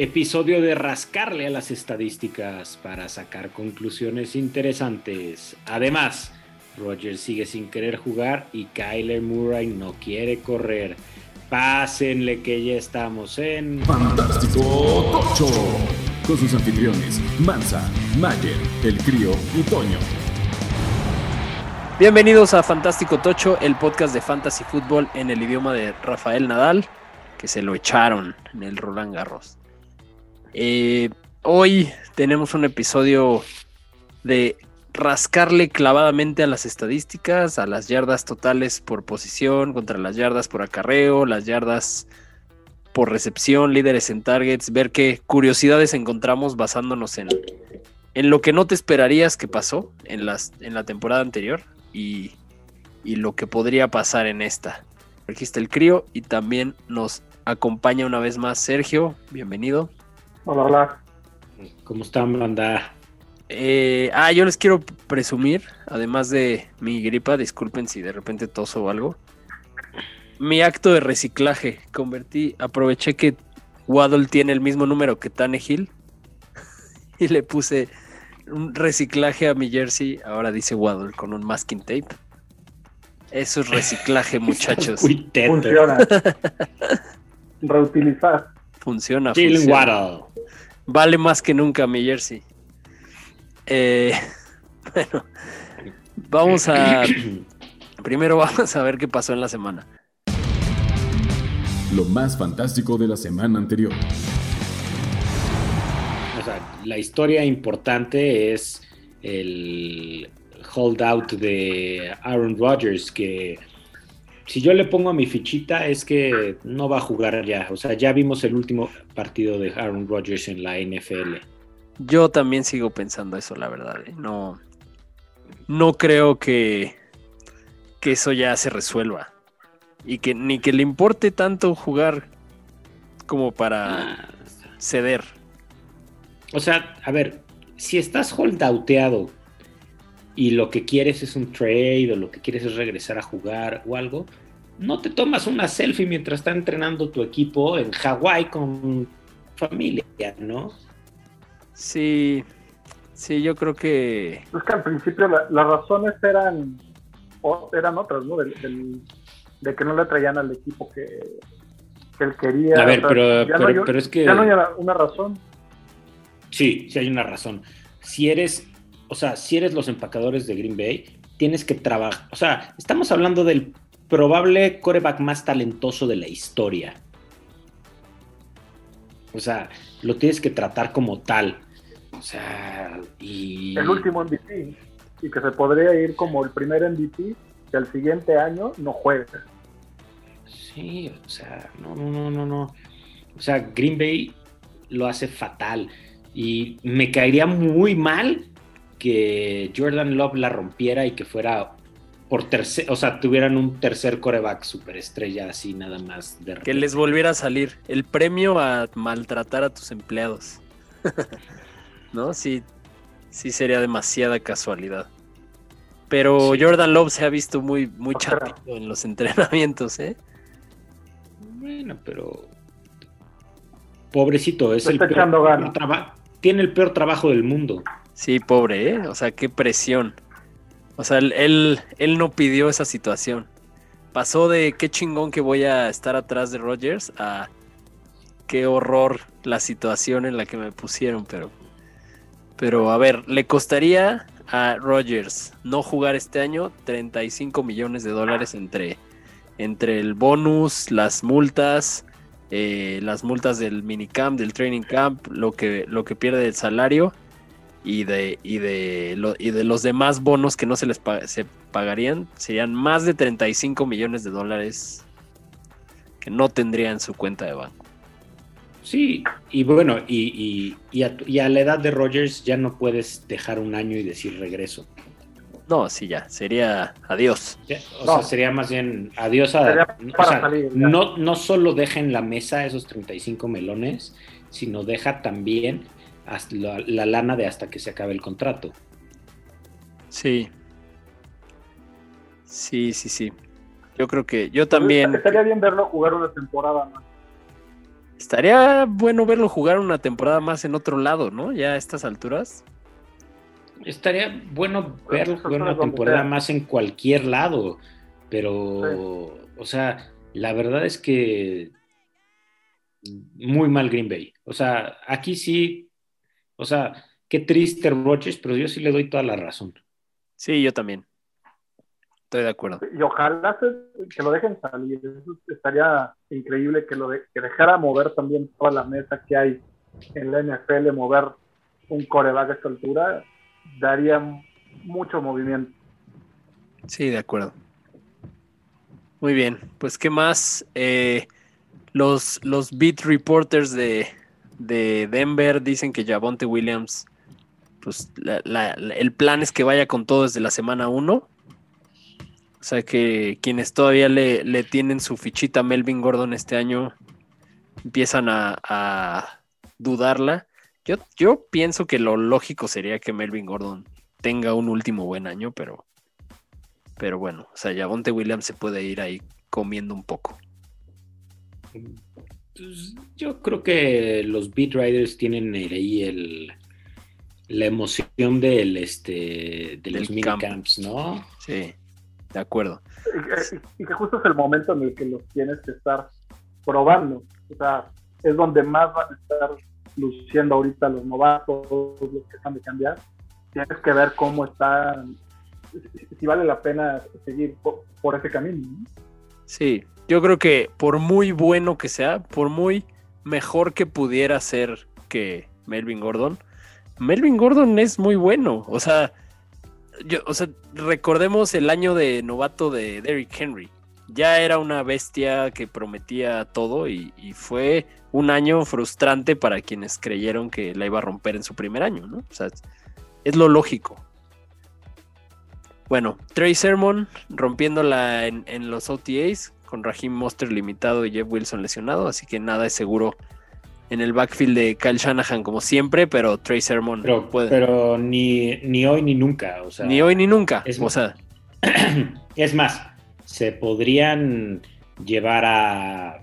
episodio de rascarle a las estadísticas para sacar conclusiones interesantes. Además, Roger sigue sin querer jugar y Kyler Murray no quiere correr. Pásenle que ya estamos en Fantástico Tocho con sus anfitriones Mansa, Mayer, El Crío y Toño. Bienvenidos a Fantástico Tocho, el podcast de fantasy fútbol en el idioma de Rafael Nadal, que se lo echaron en el Roland Garros. Eh, hoy tenemos un episodio de rascarle clavadamente a las estadísticas, a las yardas totales por posición, contra las yardas por acarreo, las yardas por recepción, líderes en targets, ver qué curiosidades encontramos basándonos en, lo que no te esperarías que pasó en, las, en la temporada anterior y, y lo que podría pasar en esta. Aquí está el crío y también nos acompaña una vez más Sergio. Bienvenido. Hola, hola. ¿Cómo están, banda? Eh, ah, yo les quiero presumir, además de mi gripa, disculpen si de repente toso o algo. Mi acto de reciclaje, convertí, aproveché que Waddle tiene el mismo número que Tannehill y le puse un reciclaje a mi jersey. Ahora dice Waddle con un masking tape. Eso es reciclaje, muchachos. Funciona. Reutilizar. Funciona, Jalen funciona. Waddle. Vale más que nunca mi jersey. Eh, bueno, vamos a. Primero vamos a ver qué pasó en la semana. Lo más fantástico de la semana anterior. O sea, la historia importante es el holdout de Aaron Rodgers, que si yo le pongo a mi fichita es que no va a jugar ya. O sea, ya vimos el último partido de Aaron Rodgers en la NFL. Yo también sigo pensando eso, la verdad. ¿eh? No, no creo que, que eso ya se resuelva. Y que ni que le importe tanto jugar como para Ah, ceder. O sea, a ver, si estás holdouteado y lo que quieres es un trade o lo que quieres es regresar a jugar o algo, no te tomas una selfie mientras está entrenando tu equipo en Hawái con familia, ¿no? Sí, sí, yo creo que. Es que al principio la- las razones eran, o- eran otras, ¿no? Del- del- de que no le traían al equipo que, que él quería. A ver, O sea, pero- no pero- hay- pero es que- Ya no hay una, una razón. Sí, sí hay una razón. Si eres, o sea, si eres los empacadores de Green Bay, tienes que trabajar. O sea, estamos hablando del probable coreback más talentoso de la historia. O sea, lo tienes que tratar como tal. O sea, y. El último MVP. Y que se podría ir como el primer MVP que al siguiente año no juegue. Sí, o sea, no, no, no, no, no. O sea, Green Bay lo hace fatal. Y me caería muy mal que Jordan Love la rompiera y que fuera por tercer, o sea, tuvieran un tercer coreback superestrella así nada más de Que les volviera a salir el premio a maltratar a tus empleados. ¿No? Sí, sí sería demasiada casualidad. Pero Sí. Jordan Love se ha visto muy, muy en los entrenamientos, ¿eh? Bueno, pero pobrecito, es el está peor- echando ganas. traba- tiene el peor trabajo del mundo. Sí, pobre, ¿eh? O sea, qué presión. O sea, él, él, no pidió esa situación. Pasó de qué chingón que voy a estar atrás de Rogers a qué horror la situación en la que me pusieron, pero... Pero a ver, le costaría a Rogers no jugar este año 35 millones de dólares entre, entre el bonus, las multas, eh, las multas del minicamp, del training camp, lo que, lo que pierde el salario y de, y de, lo- y de los demás bonos que no se les pa- se pagarían, serían más de 35 millones de dólares que no tendría en su cuenta de banco. Sí, y bueno, y, y- y a, y a la edad de Rogers ya no puedes dejar un año y decir regreso. No, sí, ya, sería adiós. Ya, O No. sea, sería más bien adiós a... O para sea, salir, ya. no, no solo deja en la mesa esos 35 melones, sino deja también la, la lana de hasta que se acabe el contrato. Sí. Sí, sí, sí. Yo creo que yo también. Estaría bien verlo jugar una temporada más. Estaría bueno verlo jugar una temporada más en otro lado, ¿no? Ya a estas alturas. Estaría bueno Pues, verlo jugar una temporada más en cualquier lado, pero, o sea, la verdad es que muy mal Green Bay. O sea, aquí sí, o sea, qué triste Rodgers, pero yo sí le doy toda la razón. Sí, yo también. Estoy de acuerdo. Y ojalá se- que lo dejen salir. Eso estaría increíble que lo de- que dejara mover también toda la mesa que hay en la NFL, mover un coreback a esta altura, daría mucho movimiento. Sí, de acuerdo. Muy bien, pues ¿qué más? Eh, los, los beat reporters de, de Denver dicen que Javonte Williams, pues el plan es que vaya con todo desde la semana 1. O sea que quienes todavía le, le tienen su fichita Melvin Gordon este año empiezan a, a dudarla. Yo, yo pienso que lo lógico sería que Melvin Gordon tenga un último buen año, pero, pero bueno, o sea, Javonte Williams se puede ir ahí comiendo un poco. Pues, yo creo que los beat riders tienen ahí el la emoción del este de los minicamps, ¿no? Sí, de acuerdo. Y que, y que justo es el momento en el que los tienes que estar probando. O sea, es donde más van a estar luciendo ahorita los novatos, los que están de cambiar. Tienes que ver cómo están, si- si vale la pena seguir por, por ese camino. ¿no? Sí, yo creo que por muy bueno que sea, por muy mejor que pudiera ser que Melvin Gordon, Melvin Gordon es muy bueno. O sea, yo, o sea, recordemos el año de novato de Derrick Henry. Ya era una bestia que prometía todo y, fue un año frustrante para quienes creyeron que la iba a romper en su primer año, ¿no? O sea, es lo lógico. Bueno, Trey Sermon rompiéndola en, en los OTAs con Raheem Monster limitado y Jeff Wilson lesionado, así que nada es seguro en el backfield de Kyle Shanahan como siempre, pero Trey Sermon Pero, puede. pero ni, ni hoy ni nunca. O sea, ni hoy ni nunca. es- o sea, es más, se podrían llevar a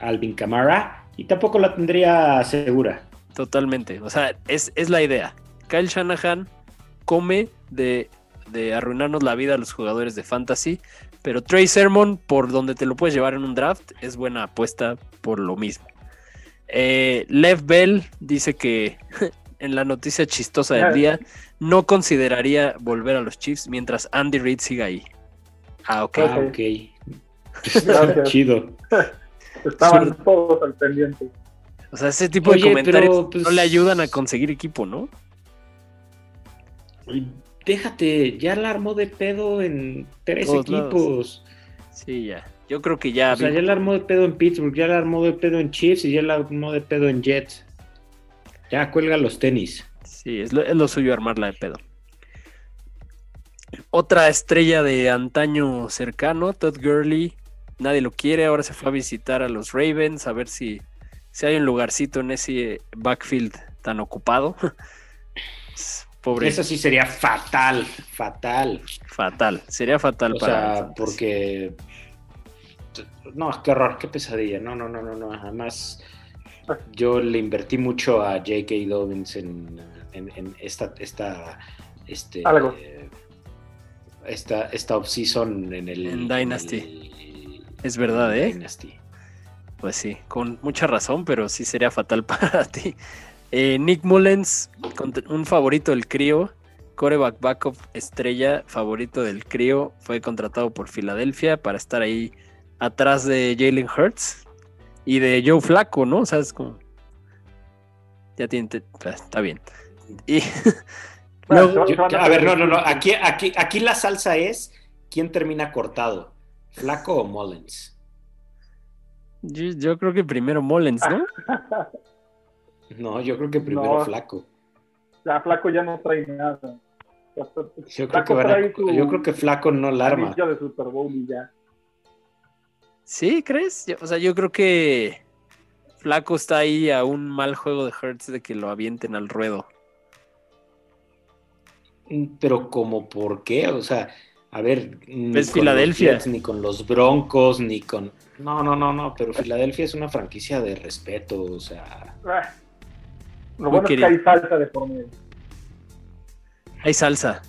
Alvin Kamara y tampoco la tendría segura. totalmente. O sea, es, es la idea. Kyle Shanahan come de, de arruinarnos la vida a los jugadores de fantasy, pero Trey Sermon, por donde te lo puedes llevar en un draft, es buena apuesta por lo mismo. Eh, Lev Bell dice que en la noticia chistosa del día no consideraría volver a los Chiefs mientras Andy Reid siga ahí. Ah, ok. Ah, Ok. ok. Gracias. Chido. Estaban todos al pendiente. O sea, ese tipo de comentarios pero, pues- no le ayudan a conseguir equipo, ¿no? Déjate, ya la armó de pedo en tres Todos equipos. Sí, ya. Yo creo que ya. O sea, ya la armó de pedo en Pittsburgh, ya la armó de pedo en Chiefs y ya la armó de pedo en Jets. Ya cuelga los tenis. Sí, es lo, es lo suyo armarla de pedo. Otra estrella de antaño cercano, Todd Gurley. Nadie lo quiere, ahora se fue a visitar a los Ravens a ver si, si hay un lugarcito en ese backfield tan ocupado. Pobre, Eso sí sería fatal, fatal. fatal. Sería fatal O para sea, porque. No, qué horror, qué pesadilla. No, no, no, no, no. Además, yo le invertí mucho a J.K. Dobbins en, en- en esta, esta, este, Algo. eh, esta, esta offseason en el En Dynasty. el- Es verdad, ¿eh? Dynasty. Pues sí, con mucha razón, pero sí sería fatal para ti. Eh, Nick Mullens, un favorito del crío, coreback backup estrella, favorito del crío, fue contratado por Filadelfia para estar ahí atrás de Jalen Hurts y de Joe Flaco, ¿no? O sea, es como... Ya tiene... Está bien. Y luego, Yo- a ver, no, no, no. Aquí, aquí, aquí la salsa es quién termina cortado, Flaco o Mullins. yo, yo creo que primero Mullens, ¿no? No, yo creo que primero No. Flaco. Ya Flaco ya no trae nada. Ya está- Yo creo, que a- trae su yo creo que Flaco no la arma. de Super Bowl y ya. Sí, ¿crees? Yo- o sea, yo creo que Flaco está ahí a un mal juego de Hertz de que lo avienten al ruedo. Pero como por qué, o sea, A ver, ni Es con Filadelfia. los Jets, ni con los Broncos, ni con. No, no, no, no, pero Filadelfia es una franquicia de respeto, o sea. Lo bueno es que hay salsa de por medio. Hay salsa.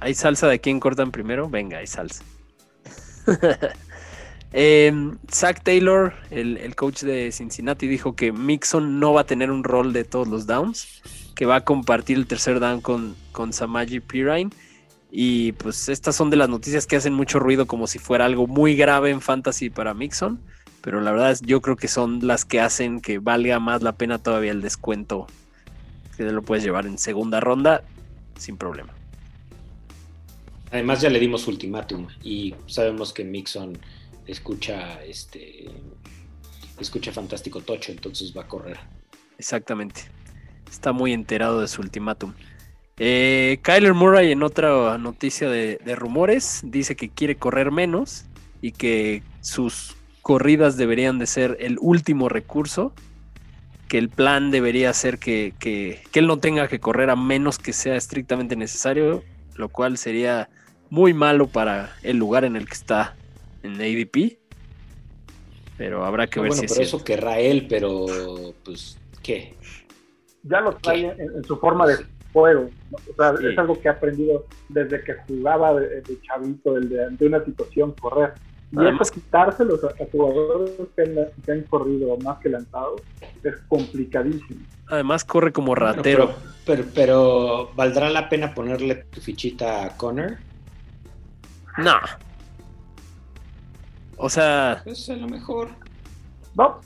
¿Hay salsa de quién cortan primero? Venga, hay salsa. Eh, Zach Taylor, el, el coach de Cincinnati, dijo que Mixon no va a tener un rol de todos los downs, que va a compartir el tercer down con, con Samaji Pirine. Y pues estas son de las noticias que hacen mucho ruido como si fuera algo muy grave en fantasy para Mixon. Pero la verdad es, yo creo que son las que hacen que valga más la pena todavía el descuento. Que lo puedes llevar en segunda ronda sin problema. Además, ya le dimos ultimátum y sabemos que Mixon escucha este. Escucha fantástico tocho, entonces va a correr. Exactamente. Está muy enterado de su ultimátum. Eh, Kyler Murray, en otra noticia de, de rumores, dice que quiere correr menos y que sus corridas deberían de ser el último recurso. Que el plan debería ser que, que- que él no tenga que correr a menos que sea estrictamente necesario, lo cual sería muy malo para el lugar en el que está en ADP. Pero habrá que Ah, ver bueno, si es pero cierto. eso querrá él, pero pues, ¿qué? Ya lo trae en, en su forma de juego. O sea, Sí. es algo que ha aprendido desde que jugaba de, de chavito, el de, ante una situación, correr. Y Además- eso quitárselos a, a jugadores que han, que han corrido más que lanzado es complicadísimo. Además corre como Bueno, ratero. pero, pero, pero, ¿valdrá la pena ponerle tu fichita a Connor? No. O sea, Pues a lo mejor. No,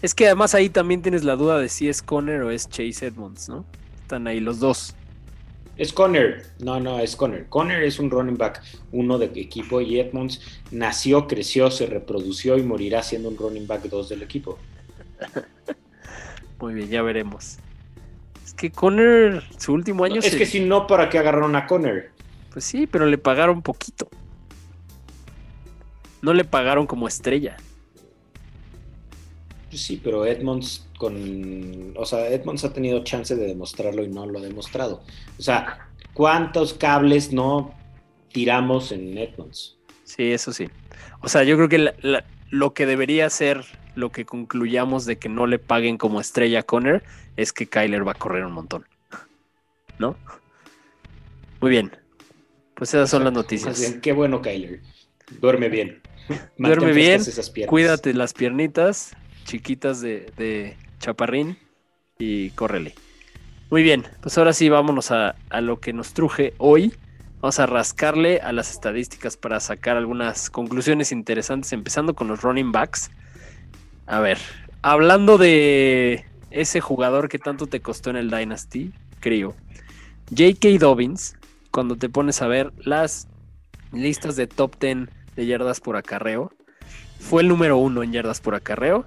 es que además ahí también tienes la duda de si es Conner o es Chase Edmonds, ¿no? Están ahí los dos. Es Connor. No, no, es Connor. Connor es un running back, uno de equipo, y Edmonds nació, creció, se reprodució y morirá siendo un running back 2 del equipo. Muy bien, ya veremos. Es que Conner, su último año, es se- que si no, ¿para qué agarraron a Connor? pues sí, pero le pagaron poquito. No le pagaron como estrella. Pues sí, pero Edmonds con. O sea, Edmonds ha tenido chance de demostrarlo y no lo ha demostrado. O sea, ¿cuántos cables no tiramos en Edmonds? Sí, eso sí. O sea, yo creo que la- la- lo que debería ser lo que concluyamos de que no le paguen como estrella a Conner es que Kyler va a correr un montón. ¿No? Muy bien. Pues esas son las noticias. bien, qué bueno, Kyler. Duerme bien. Duerme bien. Cuídate las piernitas chiquitas de, de chaparrín y córrele. Muy bien, pues ahora sí vámonos a, a lo que nos truje hoy. Vamos a rascarle a las estadísticas para sacar algunas conclusiones interesantes, empezando con los running backs. A ver, hablando de ese jugador que tanto te costó en el Dynasty, creo. J.K. Dobbins, cuando te pones a ver las listas de top 10 de yardas por acarreo, fue el número uno en yardas por acarreo.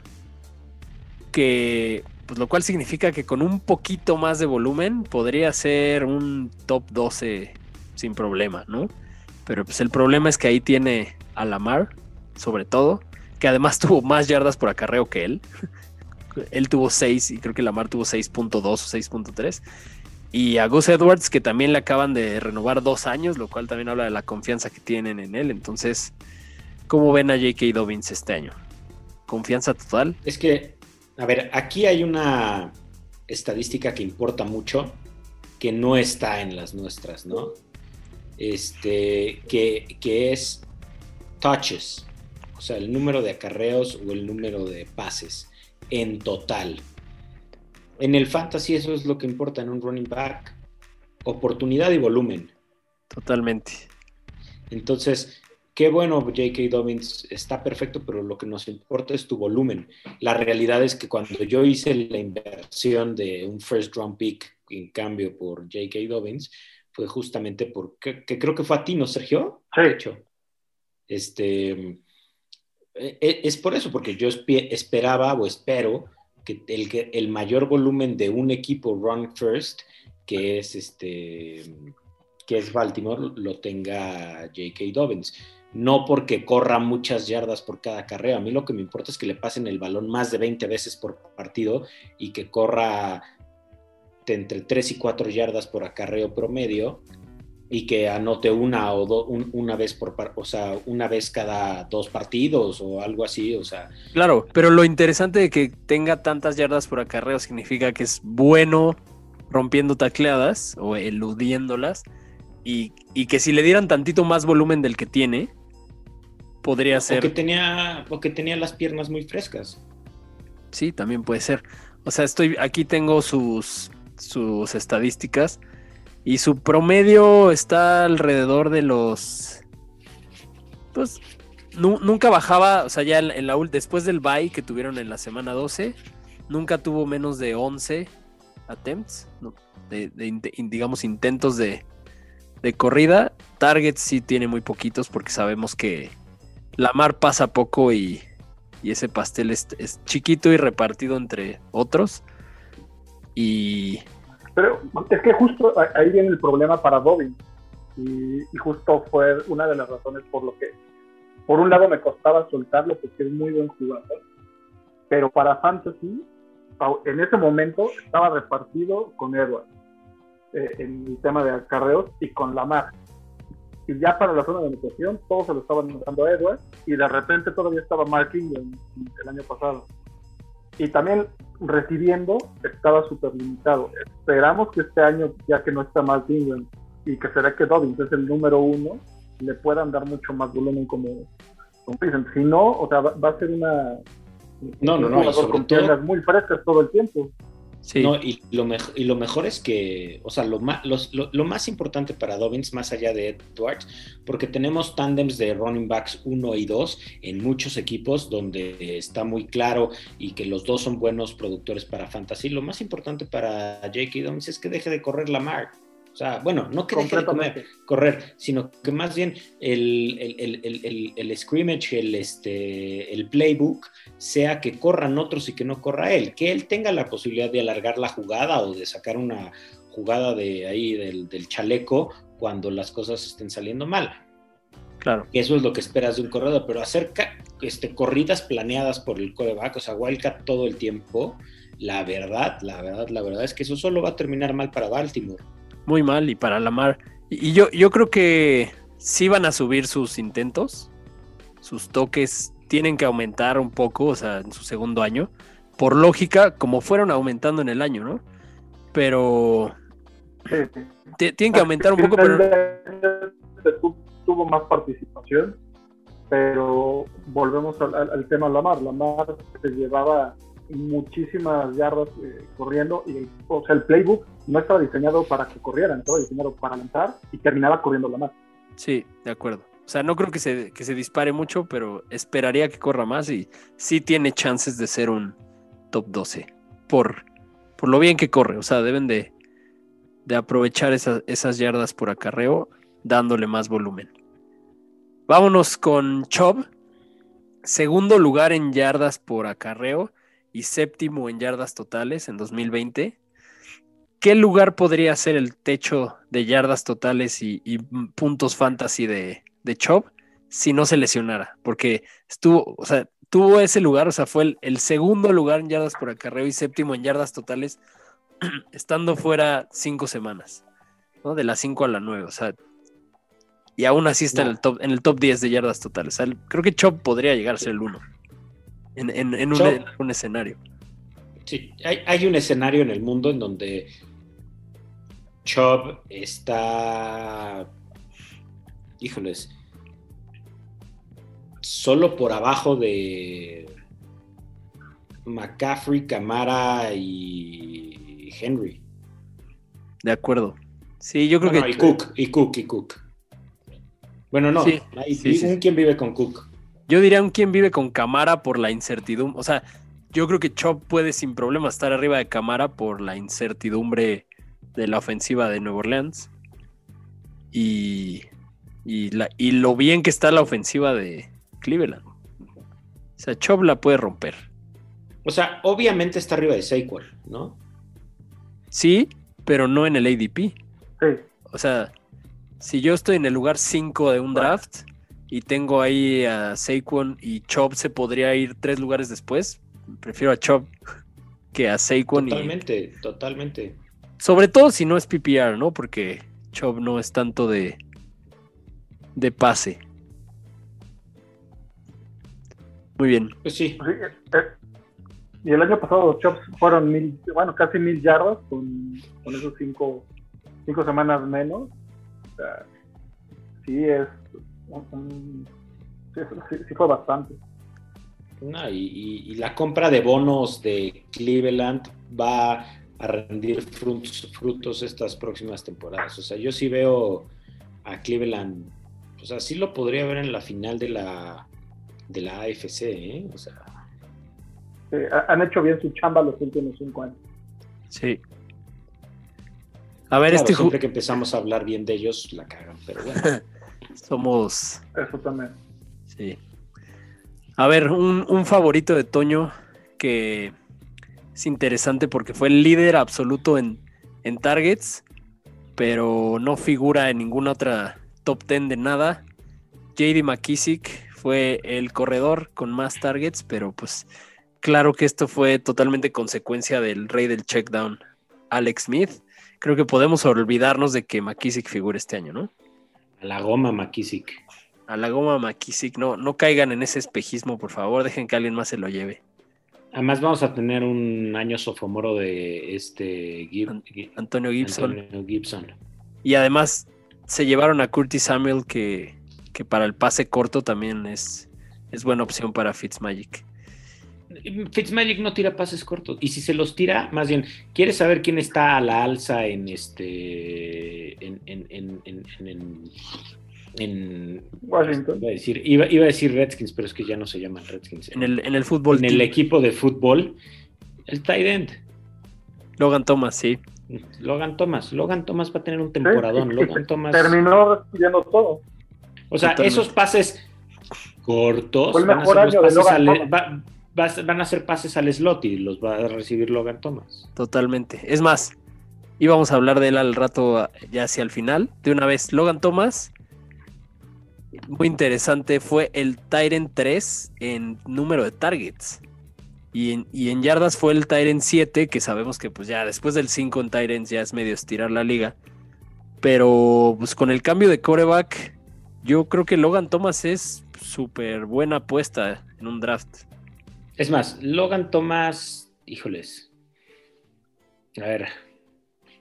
Que, pues lo cual significa que con un poquito más de volumen podría ser un top 12 sin problema, ¿no? Pero pues el problema es que ahí tiene a Lamar, sobre todo, que además tuvo más yardas por acarreo que él. él tuvo 6 y creo que Lamar tuvo 6.2 o 6.3. Y a Gus Edwards, que también le acaban de renovar dos años, lo cual también habla de la confianza que tienen en él. Entonces, ¿cómo ven a J.K. Dobbins este año? ¿Confianza total? Es que, a ver, aquí hay una estadística que importa mucho, que no está en las nuestras, ¿no? Este, que, que es touches, o sea, el número de acarreos o el número de pases en total. En el fantasy eso es lo que importa en un running back, oportunidad y volumen. Totalmente. Entonces, qué bueno, J.K. Dobbins está perfecto, pero lo que nos importa es tu volumen. La realidad es que cuando yo hice la inversión de un first round pick en cambio por J.K. Dobbins, fue justamente porque que creo que fue a ti, ¿no, Sergio? Sí. De hecho, este, e- es por eso, porque yo espe- esperaba o espero que el, el mayor volumen de un equipo run first, que es este que es Baltimore, lo tenga J.K. Dobbins. No porque corra muchas yardas por cada carrera. A mí lo que me importa es que le pasen el balón más de 20 veces por partido y que corra entre 3 y 4 yardas por acarreo promedio y que anote una o una vez por, una vez cada dos partidos o algo así, o sea. Claro, pero lo interesante de que tenga tantas yardas por acarreo significa que es bueno rompiendo tacleadas o eludiéndolas y, y que si le dieran tantito más volumen del que tiene, podría ser. O que tenía, o que tenía las piernas muy frescas. Sí, también puede ser. O sea, estoy, aquí tengo sus, sus estadísticas y su promedio está alrededor de los. Pues nunca bajaba, o sea, ya en, la después del bye que tuvieron en la semana 12, nunca tuvo menos de 11 attempts, de, digamos, intentos de, de corrida. Targets sí tiene muy poquitos porque sabemos que la mar pasa poco y, ese pastel es, chiquito y repartido entre otros. Y. Pero es que justo ahí viene el problema para Dobbins. Y, justo fue una de las razones por lo que, por un lado, me costaba soltarlo porque es muy buen jugador. Pero para Fantasy, en ese momento estaba repartido con Edwards eh, en el tema de acarreos y con Lamar y ya para la zona de anotación todos se lo estaban dando a Edwards y de repente todavía estaba Mark Ingram el año pasado. Y también recibiendo estaba súper limitado. Esperamos que este año, ya que no está Mark Ingram y que será que Dobbins es el número uno, le puedan dar mucho más volumen como, como dicen. Si no, o sea, va, a ser una... No, no, no. con piernas muy frescas todo el tiempo. No, y, lo y lo mejor es que, o sea, lo, más, lo, más importante para Dobbins, más allá de Edwards, porque tenemos tándems de running backs 1 y 2 en muchos equipos donde está muy claro y que los dos son buenos productores para fantasy. Lo más importante para J.K. Dobbins es que deje de correr la marca. O sea, bueno, no que deje de comer, correr, sino que más bien el, el, el, scrimmage, el, este, el playbook, sea que corran otros y que no corra él. Que él tenga la posibilidad de alargar la jugada o de sacar una jugada de ahí del, del chaleco cuando las cosas estén saliendo mal. Claro. Eso es lo que esperas de un corredor, pero hacer este, corridas planeadas por el coreback, o sea, Wildcat todo el tiempo, la verdad, la verdad, la verdad es que eso solo va a terminar mal para Baltimore muy mal y para Lamar. Y, yo, yo creo que sí van a subir sus intentos, sus toques tienen que aumentar un poco, o sea, en su segundo año. Por lógica, como fueron aumentando en el año, ¿no? Pero tienen que aumentar un poco, pero tuvo más participación, pero volvemos al, al tema Lamar. Lamar se llevaba muchísimas yardas eh, corriendo y o sea el playbook no estaba diseñado para que corrieran, estaba diseñado para lanzar y terminaba corriendo la más. Sí, de acuerdo. O sea, no creo que se, que se dispare mucho, pero esperaría que corra más y sí tiene chances de ser un top 12 por, por lo bien que corre. O sea, deben de, de aprovechar esas, esas yardas por acarreo dándole más volumen. Vámonos con Chubb. Segundo lugar en yardas por acarreo y séptimo en yardas totales en 2020. ¿Qué lugar podría ser el techo de yardas totales y, puntos fantasy de, de Chop si no se lesionara? Porque estuvo, o sea, tuvo ese lugar, o sea, fue el, segundo lugar en yardas por acarreo y séptimo en yardas totales, estando fuera cinco semanas, ¿no? De las cinco a la nueve, o sea, y aún así está en, el top, en el top 10 de yardas totales. creo que Chop podría llegar a ser el uno en, un, escenario. Sí, hay, un escenario en el mundo en donde Chubb está, híjoles, solo por abajo de McCaffrey, Camara y Henry. De acuerdo. Sí, yo creo que. y Cook, y Cook, y Cook. Bueno, no, hay, ¿quién vive con Cook? Yo diría un quien vive con Camara por la incertidumbre. O sea, yo creo que Chop puede sin problema estar arriba de Camara por la incertidumbre de la ofensiva de Nueva Orleans. Y, y, lo bien que está la ofensiva de Cleveland. O sea, Chop la puede romper. O sea, obviamente está arriba de Saquon, ¿no? Sí, pero no en el ADP. Sí. O sea, si yo estoy en el lugar 5 de un draft, y tengo ahí a Saquon y Chop se podría ir tres lugares después. Prefiero a Chop que a Saquon. Totalmente, totalmente. Sobre todo si no es PPR, ¿no? Porque Chubb no es tanto de, de pase. Muy bien. Pues sí. Sí, eh, y el año pasado los Chops fueron mil, bueno, casi mil yardas con, con esos cinco, cinco semanas menos. O sea, sí es sí, sí- sí fue bastante. No, y, y- y la compra de bonos de Cleveland va a rendir frutos, frutos estas próximas temporadas. O sea, yo sí veo a Cleveland, o sea, sí lo podría ver en la final de la de la AFC, ¿eh? O sea, Sí, ha- han hecho bien su chamba los últimos cinco años. Sí. A ver, claro, este siempre que empezamos a hablar bien de ellos, la cagan, pero bueno. somos. Eso también. Sí. A ver, un, un favorito de Toño que es interesante porque fue el líder absoluto en, en targets, pero no figura en ninguna otra top 10 de nada. JD McKissick fue el corredor con más targets, pero pues claro que esto fue totalmente consecuencia del rey del checkdown, Alex Smith. Creo que podemos olvidarnos de que McKissick figure este año, ¿no? A la goma McKissick. A la goma McKissick, no, no caigan en ese espejismo, por favor, dejen que alguien más se lo lleve. Además vamos a tener un año sofomoro de este Gib- An- Gi- Antonio Gibson. Antonio Gibson. Y además se llevaron a Curtis Samuel, que, que para el pase corto también es, es buena opción para Fitzmagic. Fitzmagic no tira pases cortos. Y si se los tira, más bien, ¿quieres saber quién está a la alza en este. en. en. en. en. en- en- en- Washington. iba, a decir, iba, iba a decir Redskins, pero es que ya no se llaman Redskins. En el, en el fútbol, en el equipo de fútbol, el tight end. Logan Thomas, sí. Logan Thomas. Logan Thomas va a tener un temporadón. Logan Thomas. Terminó recibiendo todo. O sea, Totalmente. esos pases cortos Fue el van a mejor ser los año de Logan al- Thomas. va- va- van a ser pases al slot y los va a recibir Logan Thomas. Totalmente. Es más, íbamos a hablar de él al rato, ya hacia el final. De una vez, Logan Thomas, muy interesante, fue el Tyrant 3 en número de targets. Y en, y en yardas fue el Tyrant 7, que sabemos que pues ya después del 5 en Tyrants ya es medio estirar la liga. Pero pues con el cambio de coreback, yo creo que Logan Thomas es súper buena apuesta en un draft. Es más, Logan Thomas, híjoles. A ver,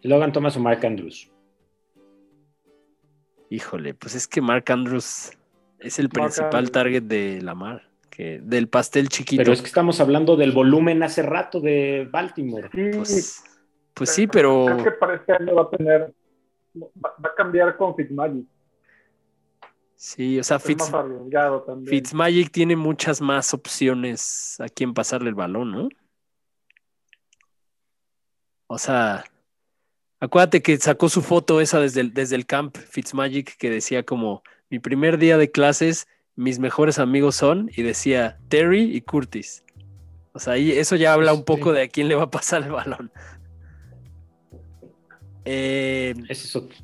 Logan Thomas o Mark Andrews. Híjole, pues es que Mark Andrews es el Mark principal Andrews. target de Lamar, que del pastel chiquito. Pero es que estamos hablando del volumen hace rato de Baltimore. Sí, pues, pues sí, pero Creo que para este año va a tener. Va, va a cambiar con Fitzmagic. Sí, o sea, Fitz. Fitzmagic tiene muchas más opciones a quien pasarle el balón, ¿no? O sea, acuérdate que sacó su foto esa desde el, desde el camp Fitzmagic que decía como mi primer día de clases, mis mejores amigos son, y decía Terry y Curtis. O sea, ahí eso ya habla un poco Sí. de a quién le va a pasar el balón. Eh, Ese es otro.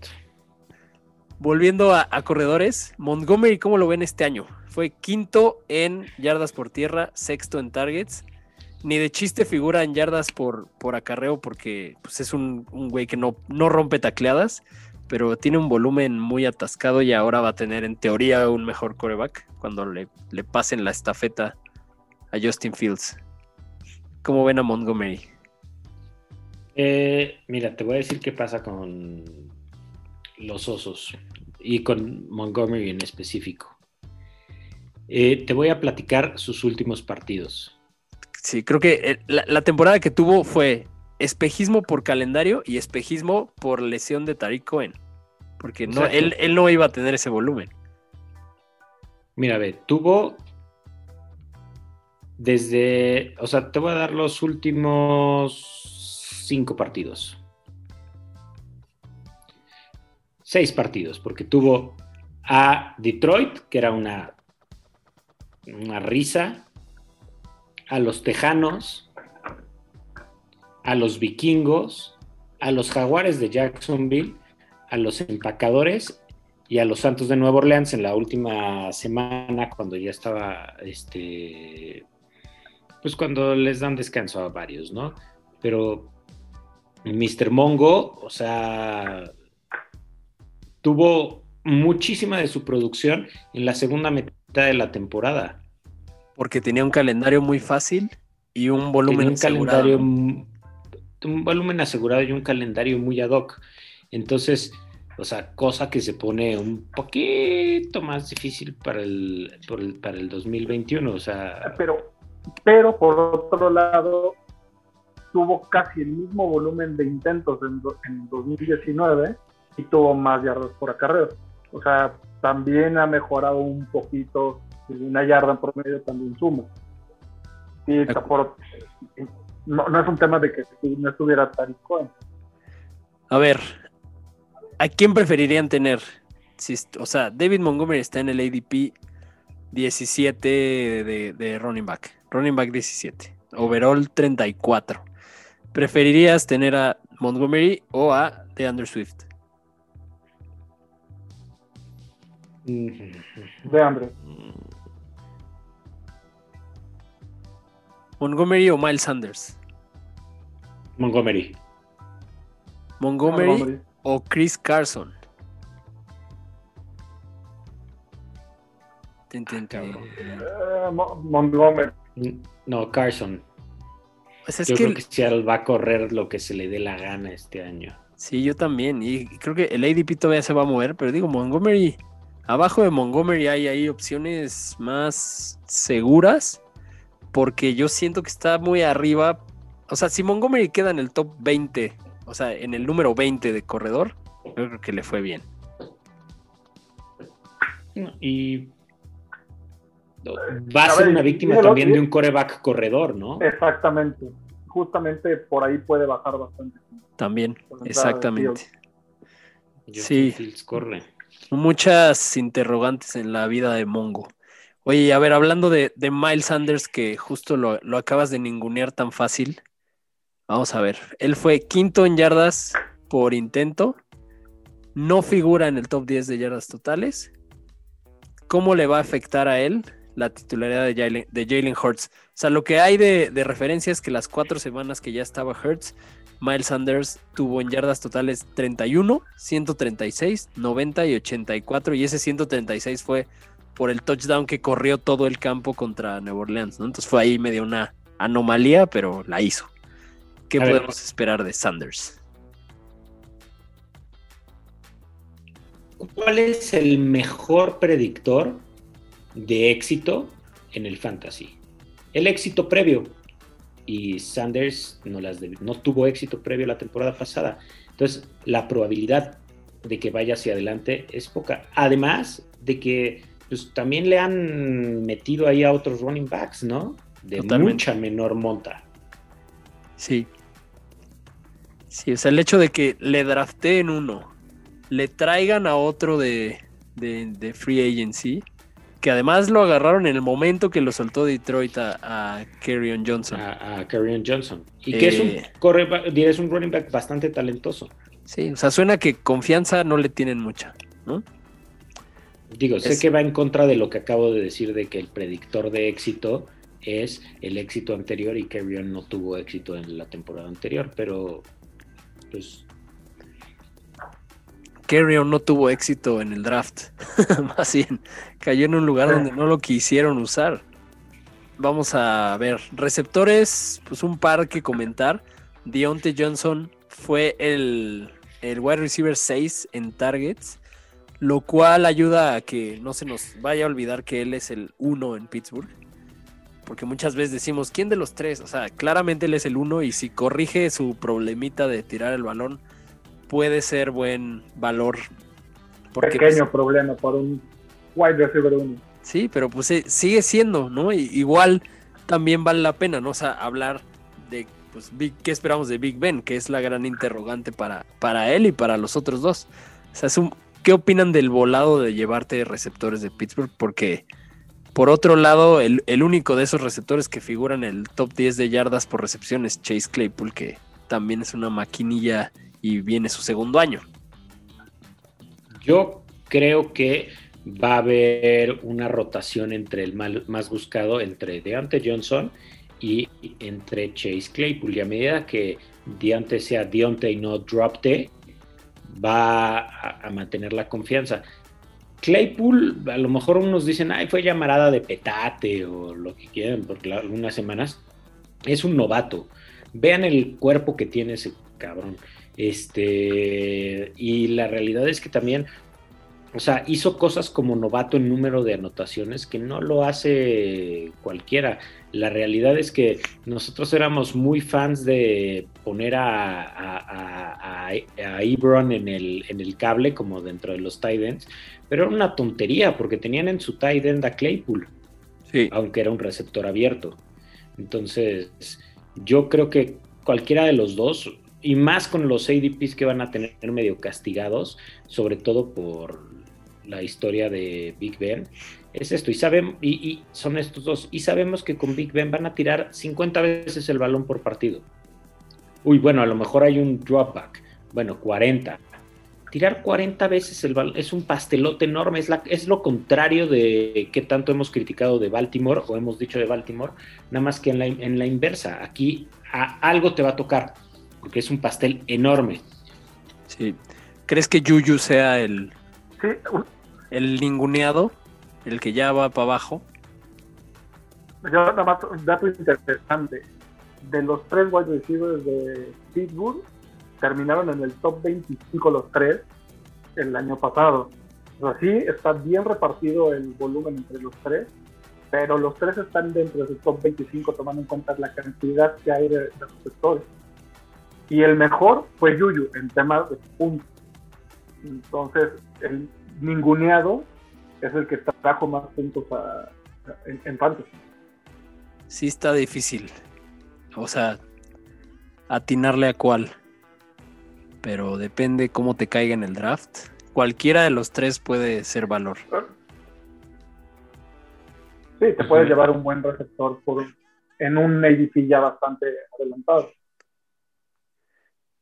Volviendo a, corredores, Montgomery, ¿cómo lo ven este año? Fue quinto en yardas por tierra, sexto en targets. Ni de chiste figura en yardas por, por acarreo porque pues, es un, un güey que no, no rompe tacleadas, pero tiene un volumen muy atascado y ahora va a tener en teoría un mejor coreback cuando le, le pasen la estafeta a Justin Fields. ¿Cómo ven a Montgomery? Eh, mira, te voy a decir qué pasa con los osos y con Montgomery en específico. Eh, te voy a platicar sus últimos partidos. Sí, creo que eh, la, la temporada que tuvo fue espejismo por calendario y espejismo por lesión de Tariq Cohen. Porque no, él no iba a tener ese volumen. Mira, ve, tuvo desde, o sea, te voy a dar los últimos cinco partidos. Seis partidos, porque tuvo a Detroit, que era una, una risa, a los Tejanos, a los Vikingos, a los Jaguares de Jacksonville, a los Empacadores y a los Santos de Nueva Orleans en la última semana cuando ya estaba este pues cuando les dan descanso a varios, ¿no? Pero Mr. Mongo, o sea, tuvo muchísima de su producción en la segunda mitad de la temporada. Porque tenía un calendario muy fácil y un volumen un asegurado. calendario, un volumen asegurado y un calendario muy ad hoc. Entonces, o sea, cosa que se pone un poquito más difícil para el, por el- para el 2021. O sea, Pero, pero por otro lado, tuvo casi el mismo volumen de intentos en, en 2019 y tuvo más yardas por acarreo. O sea, también ha mejorado un poquito, una yarda en promedio también suma. Y por- no, no es un tema de que no estuviera Tariq Cohen. A ver, ¿a quién preferirían tener? Si, o sea, David Montgomery está en el ADP 17 de, de running back. Running back 17. Overall 34. ¿Preferirías tener a Montgomery o a DeAndre Swift? De Andrés. Montgomery o Miles Sanders? Montgomery. Montgomery Montgomery. o Chris Carson? Tin. Eh, Mo- Montgomery. No, Carson. Pues es Yo que creo que Seattle va a correr lo que se le dé la gana este año. Sí, yo también. Y creo que el ADP todavía se va a mover, pero digo, Montgomery, abajo de Montgomery hay ahí opciones más seguras, porque yo siento que está muy arriba. O sea, si Montgomery queda en el top 20, o sea, en el número 20 de corredor, yo creo que le fue bien. Y va a ser una víctima también de un coreback corredor, ¿no? Exactamente. Justamente por ahí puede bajar bastante. También, exactamente. Justin sí. Fields corre. Muchas interrogantes en la vida de Mongo. Oye, a ver, hablando de, de Miles Sanders, que justo lo, lo acabas de ningunear tan fácil. Vamos a ver. Él fue quinto en yardas por intento. No figura en el top 10 de yardas totales. ¿Cómo le va a afectar a él la titularidad de Jalen, de Jalen Hurts? O sea, lo que hay de, de referencia es que las cuatro semanas que ya estaba Hurts, Miles Sanders tuvo en yardas totales 31, 136, 90 y 84. Y ese 136 fue por el touchdown que corrió todo el campo contra Nueva Orleans. ¿no? Entonces fue ahí medio una anomalía, pero la hizo. ¿Qué A ver. podemos esperar de Sanders? ¿Cuál es el mejor predictor de éxito en el fantasy? El éxito previo. Y Sanders no, las no tuvo éxito previo la temporada pasada. Entonces, la probabilidad de que vaya hacia adelante es poca. Además de que pues, también le han metido ahí a otros running backs, ¿no? De Totalmente. mucha menor monta. Sí. Sí, o sea, el hecho de que le drafteen uno, le traigan a otro de, de, de free agency, que además lo agarraron en el momento que lo soltó Detroit a, a Kerryon Johnson. A, a Kerryon Johnson. Y que es un, Eh. corre- es un running back bastante talentoso. Sí, o sea, suena que confianza no le tienen mucha, ¿no? Digo, sé que va en contra de lo que acabo de decir de que el predictor de éxito es el éxito anterior y Kerryon no tuvo éxito en la temporada anterior, pero pues Kerryon no tuvo éxito en el draft. Más bien, cayó en un lugar donde no lo quisieron usar. Vamos a ver, receptores, pues un par que comentar. Deontay Johnson fue el, el wide receiver 6 en targets, lo cual ayuda a que no se nos vaya a olvidar que él es el 1 en Pittsburgh. Porque muchas veces decimos, ¿quién de los tres? O sea, claramente él es el 1 y si corrige su problemita de tirar el balón, puede ser buen valor. Porque, Pequeño pues, problema para un wide receiver uno. sí, pero pues sigue siendo, ¿no? Y- igual también vale la pena, ¿no? O sea, hablar de, pues, Big- ¿qué esperamos de Big Ben? Que es la gran interrogante para, para él y para los otros dos. O sea, es un- ¿qué opinan del volado de llevarte receptores de Pittsburgh? Porque, por otro lado, el, el único de esos receptores que figura en el top 10 de yardas por recepción es Chase Claypool, que también es una maquinilla y viene su segundo año. yo creo que va a haber una rotación entre el más buscado, entre Deontay Johnson y entre Chase Claypool. Y a medida que Deontay sea Deontay y no Drop T, va a, a mantener la confianza. Claypool, a lo mejor unos dicen, ay, fue llamarada de petate o lo que quieran por la- algunas semanas. Es un novato. Vean el cuerpo que tiene ese cabrón. Este, y la realidad es que también, o sea, hizo cosas como novato en número de anotaciones que no lo hace cualquiera. La realidad es que nosotros éramos muy fans de poner a, a, a- a- Ebron en el, en el cable, como dentro de los tight ends, pero era una tontería porque tenían en su tight end a Claypool, Sí. aunque era un receptor abierto. Entonces, yo creo que cualquiera de los dos, y más con los ADPs que van a tener medio castigados, sobre todo por la historia de Big Ben, es esto. Y, sabemos, y, son estos dos. Y sabemos que con Big Ben van a tirar 50 veces el balón por partido. Uy, bueno, a lo mejor hay un dropback. Bueno, 40. Tirar 40 veces el balón es un pastelote enorme. Es, la, es lo contrario de que tanto hemos criticado de Baltimore o hemos dicho de Baltimore. Nada más que en la, en la inversa. Aquí algo te va a tocar. Porque es un pastel enorme. Sí. ¿Crees que Yuyu sea el, Sí, el ninguneado? El que ya va para abajo. yo nada más un dato interesante. De los tres wide receivers de Pittsburgh, terminaron en el top 25 los tres el año pasado. O sea, sí, está bien repartido el volumen entre los tres, pero los tres están dentro de ese top 25 tomando en cuenta la cantidad que hay de, de receptores. Y el mejor fue Yuyu en temas de puntos. Entonces, el ninguneado es el que trajo más puntos a- a- en, en fantasy. Sí está difícil. O sea, atinarle a cuál. Pero depende cómo te caiga en el draft. Cualquiera de los tres puede ser valor. Sí, te puedes llevar un buen receptor por, en un ADP ya bastante adelantado.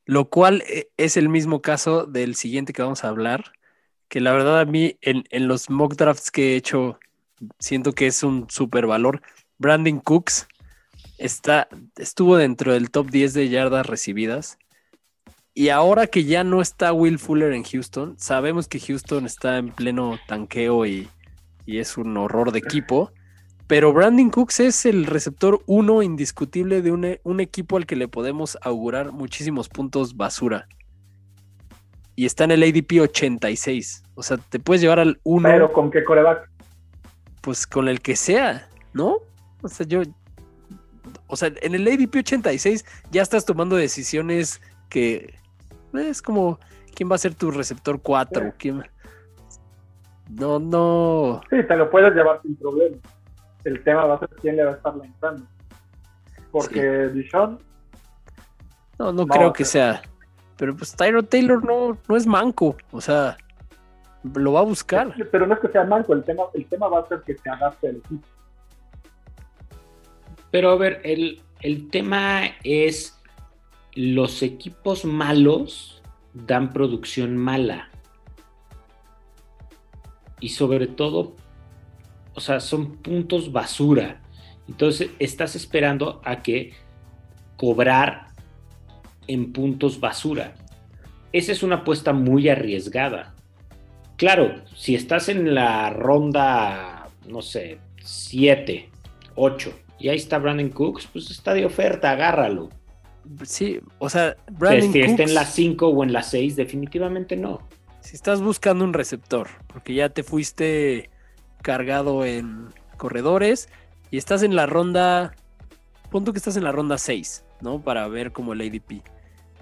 Lo cual eh, es el mismo caso del siguiente que vamos a hablar. Que la verdad a mí en, en los mock drafts que he hecho siento que es un super valor. Brandon Cooks está, estuvo dentro del top 10 de yardas recibidas. Y ahora que ya no está Will Fuller en Houston, sabemos que Houston está en pleno tanqueo y, y es un horror de equipo. Pero Brandon Cooks es el receptor uno indiscutible de un, e- un equipo al que le podemos augurar muchísimos puntos basura. Y está en el ADP 86. O sea, te puedes llevar al uno Pero con qué coreback. pues con el que sea, ¿no? O sea, yo. O sea, en el ADP 86 ya estás tomando decisiones que es como quién va a ser tu receptor 4, Sí. quién. No, no. Sí, te lo puedes llevar sin problema. El tema va a ser quién le va a estar lanzando. Porque Dishon, No, no No, creo que sea- sea. Pero pues Tyro Taylor no, no es manco. O sea, lo va a buscar. pero no es que sea manco, el tema, el tema va a ser que se adapte al equipo. Pero a ver, el, el tema es los equipos malos dan producción mala. Y sobre todo, o sea, son puntos basura. Entonces estás esperando a que cobrar en puntos basura. Esa es una apuesta muy arriesgada. Claro, si estás en la ronda, no sé, 7, 8, y ahí está Brandon Cooks, pues está de oferta, agárralo. Sí, o sea, O sea, Brandon si está en la 5 o en la 6, definitivamente no. si estás buscando un receptor, porque ya te fuiste cargado en corredores y estás en la ronda, punto que estás en la ronda 6, ¿no? Para ver como el ADP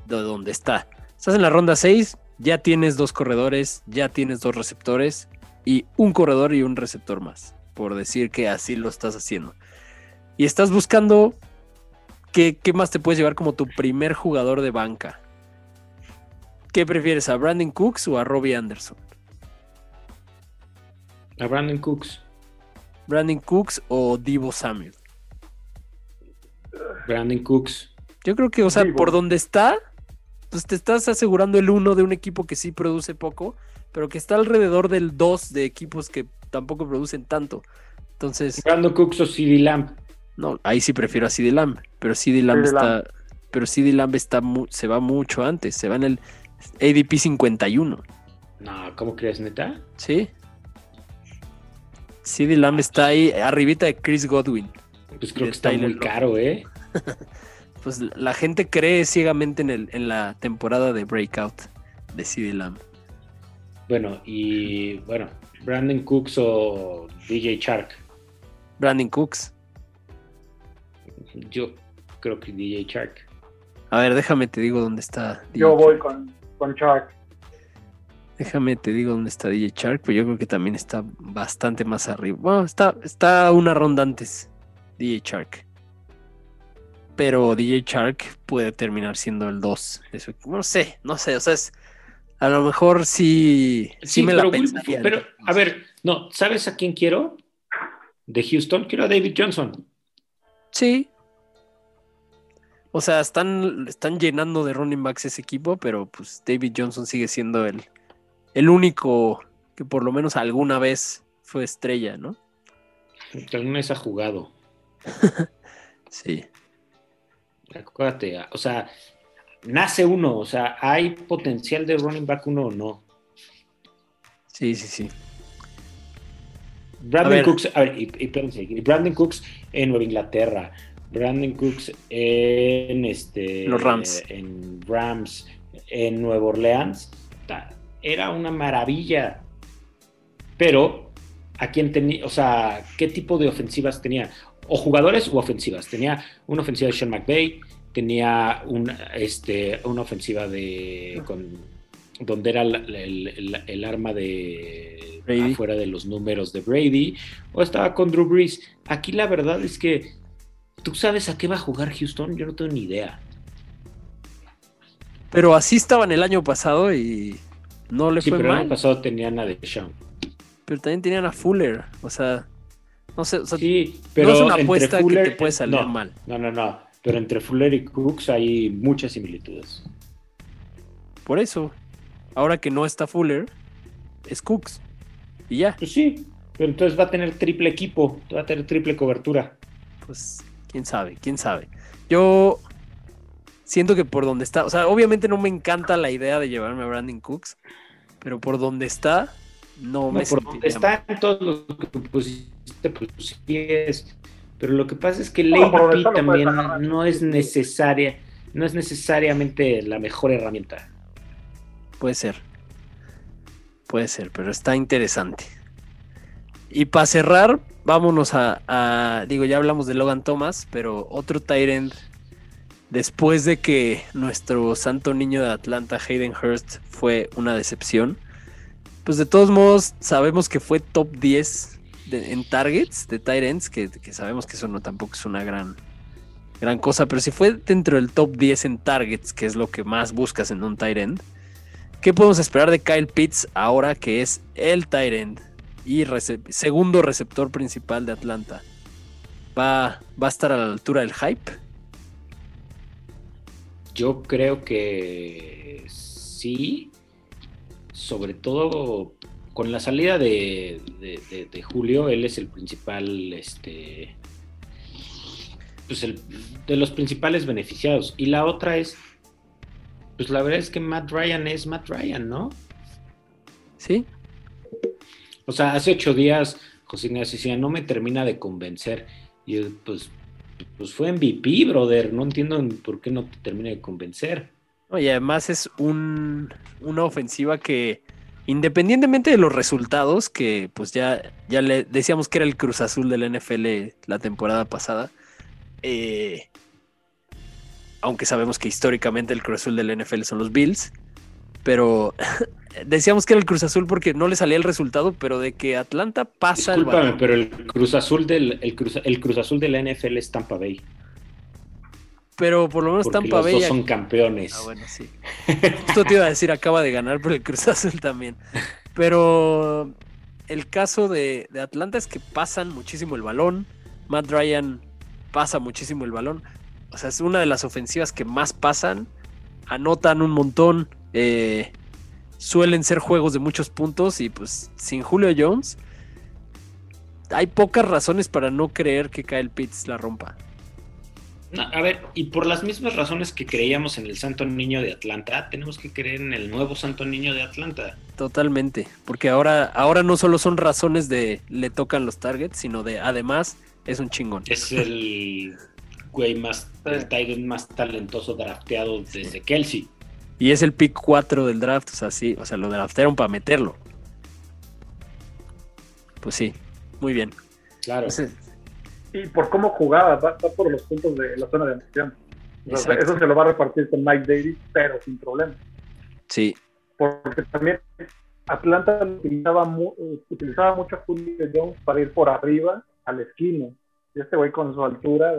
de dónde está. Estás en la ronda 6, ya tienes dos corredores, ya tienes dos receptores y un corredor y un receptor más, por decir que así lo estás haciendo. Y estás buscando qué, qué más te puedes llevar como tu primer jugador de banca. ¿Qué prefieres, a Brandon Cooks o a Robbie Anderson? A Brandon Cooks. Brandon Cooks o Divo Samuel. Brandon Cooks. Yo creo que, o sea, Divo. por donde está, pues te estás asegurando el uno de un equipo que sí produce poco, pero que está alrededor del 2 de equipos que tampoco producen tanto. Entonces, Brandon Cooks o CD Lamb. no, ahí sí prefiero a CD Lamb, pero CD Lamb CD está, Lamb. pero CD Lamb está mu- se va mucho antes, se va en el ADP 51. No, ¿cómo crees, neta? ¿Sí? CD Lamb está ahí arribita de Chris Godwin. Pues creo que está Tyler muy Lockett. caro, ¿eh? Pues la gente cree ciegamente en, el, en la temporada de Breakout de CD Lamb. Bueno, y bueno, Brandon Cooks o DJ Shark. Brandon Cooks. Yo creo que DJ Shark. A ver, déjame te digo dónde está. DJ Yo voy Chark. con, con Shark. Déjame te digo dónde está DJ Shark, pero yo creo que también está bastante más arriba. Bueno, está, está una ronda antes DJ Shark. Pero DJ Shark puede terminar siendo el 2 de su equipo. No sé, no sé. O sea, es, a lo mejor sí, sí, me la pero, pensaría. pero, a ver, no, ¿sabes a quién quiero? De Houston, quiero a David Johnson. Sí. O sea, están, están llenando de running backs ese equipo, pero pues David Johnson sigue siendo el, el único que por lo menos alguna vez fue estrella, ¿no? Que alguna vez ha jugado. Sí. Acuérdate, o sea, nace uno, o sea, ¿hay potencial de running back uno o no? Sí, sí, sí. Brandon A. Cooks, a ver, y, y espérense, Brandon Cooks en Nueva Inglaterra, Brandon Cooks en este Los Rams. en Rams, en Nueva Orleans, era una maravilla. Pero, ¿a quién tenía? O sea, ¿qué tipo de ofensivas tenía? O jugadores u ofensivas. Tenía una ofensiva de Sean McVay, tenía una, este, una ofensiva de con donde era el, el- el- el arma de Brady. afuera de los números de Brady, o estaba con Drew Brees. Aquí la verdad es que tú sabes a qué va a jugar Houston, yo no tengo ni idea. Pero así estaban el año pasado y no le Sí, fue pero el mal. año pasado tenían a Deshaun. Pero también tenían a Fuller. O sea, no sé. O sea, Sí, pero no es una apuesta Fuller- que te puede salir no, mal. No, no, no. Pero entre Fuller y Cooks hay muchas similitudes. Por eso, ahora que no está Fuller, es Cooks. Y ya, Pues sí, pero entonces va a tener triple equipo, va a tener triple cobertura. pues, quién sabe, quién sabe. Yo siento que por donde está, o sea, obviamente no me encanta la idea de llevarme a Brandon Cooks, pero por donde está, no, No, me por donde mal. está en todos los que pusiste, pues sí es. Pero lo que pasa es que Lady lo también no es necesaria, no es necesariamente la mejor herramienta. Puede ser. Puede ser, pero está interesante. Y para cerrar, vámonos a, a- Digo, ya hablamos de Logan Thomas, pero otro Tyrant. Después de que nuestro santo niño de Atlanta, Hayden Hurst, fue una decepción. Pues de todos modos, sabemos que fue top 10 de- en targets de Tyrants, que, que sabemos que eso no tampoco es una gran, gran cosa, pero si fue dentro del top 10 en targets, que es lo que más buscas en un Tyrant, ¿Qué podemos esperar de Kyle Pitts ahora que es el Tyrant y rece- segundo receptor principal de Atlanta? ¿Va, ¿Va a estar a la altura del hype? Yo creo que sí, sobre todo con la salida de, de- de- de Julio, él es el principal, este, pues el, de los principales beneficiados. Y la otra es, pues la verdad es que Matt Ryan es Matt Ryan, ¿no? ¿Sí? O sea, hace ocho días José Ignacio decía, no me termina de convencer. Y yo, pues, pues fue MVP, brother. No entiendo por qué no te termina de convencer. Y además es un, una ofensiva que, independientemente de los resultados, que pues ya, ya le decíamos que era el Cruz Azul del NFL la temporada pasada, eh, aunque sabemos que históricamente el Cruz Azul del NFL son los Bills, pero decíamos que era el Cruz Azul porque no le salía el resultado, pero de que Atlanta pasa el Discúlpame, balón. pero el Cruz Azul del el Cruz, el Cruz Azul de la NFL es Tampa Bay. Pero por lo menos Porque Tampa los Bay. dos son campeones. Ah, bueno, sí. Justo te iba a decir, acaba de ganar, pero el Cruz Azul también. Pero el caso de, de Atlanta es que pasan muchísimo el balón. Matt Ryan pasa muchísimo el balón. O sea, es una de las ofensivas que más pasan. Anotan un montón. Eh, suelen ser juegos de muchos puntos. Y pues sin Julio Jones, hay pocas razones para no creer que Kyle Pitts la rompa. a ver, y por las mismas razones que creíamos en el Santo Niño de Atlanta, tenemos que creer en el nuevo Santo Niño de Atlanta. Totalmente, porque ahora, ahora no solo son razones de le tocan los targets, sino de además es un chingón. Es el güey más, el Titan más talentoso drafteado desde Kelsey. Y es el pick 4 del draft, o sea, sí, o sea, lo draftearon para meterlo. Pues sí, muy bien. Claro. y por cómo jugaba, va, por los puntos de la zona de anotación. eso se lo va a repartir con Mike Davis, pero sin problema. Sí. Porque también Atlanta utilizaba, utilizaba mucho a Julio Jones para ir por arriba al esquina. Y este güey con su altura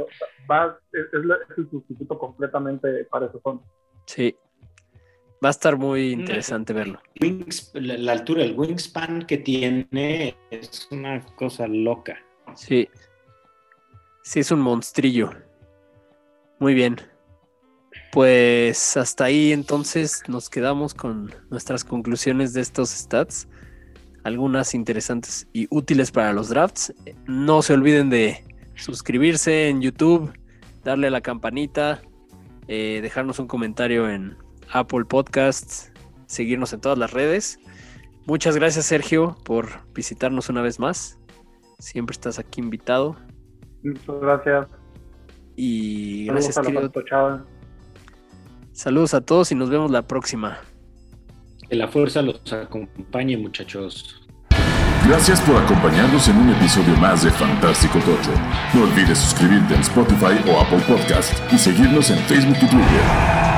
va, es, el sustituto completamente para ese fondo. Sí. Va a estar muy interesante verlo. la, altura, el wingspan que tiene es una cosa loca. Sí. Sí, es un monstrillo. Muy bien. Pues hasta ahí entonces nos quedamos con nuestras conclusiones de estos stats. Algunas interesantes y útiles para los drafts. No se olviden de suscribirse en YouTube, darle a la campanita, eh, dejarnos un comentario en Apple Podcasts, seguirnos en todas las redes. Muchas gracias Sergio por visitarnos una vez más. Siempre estás aquí invitado. Muchas gracias. Y gracias, a Saludos a todos y nos vemos la próxima. Que la fuerza los acompañe, muchachos. Gracias por acompañarnos en un episodio más de Fantástico Tocho. No olvides suscribirte en Spotify o Apple Podcast y seguirnos en Facebook y Twitter.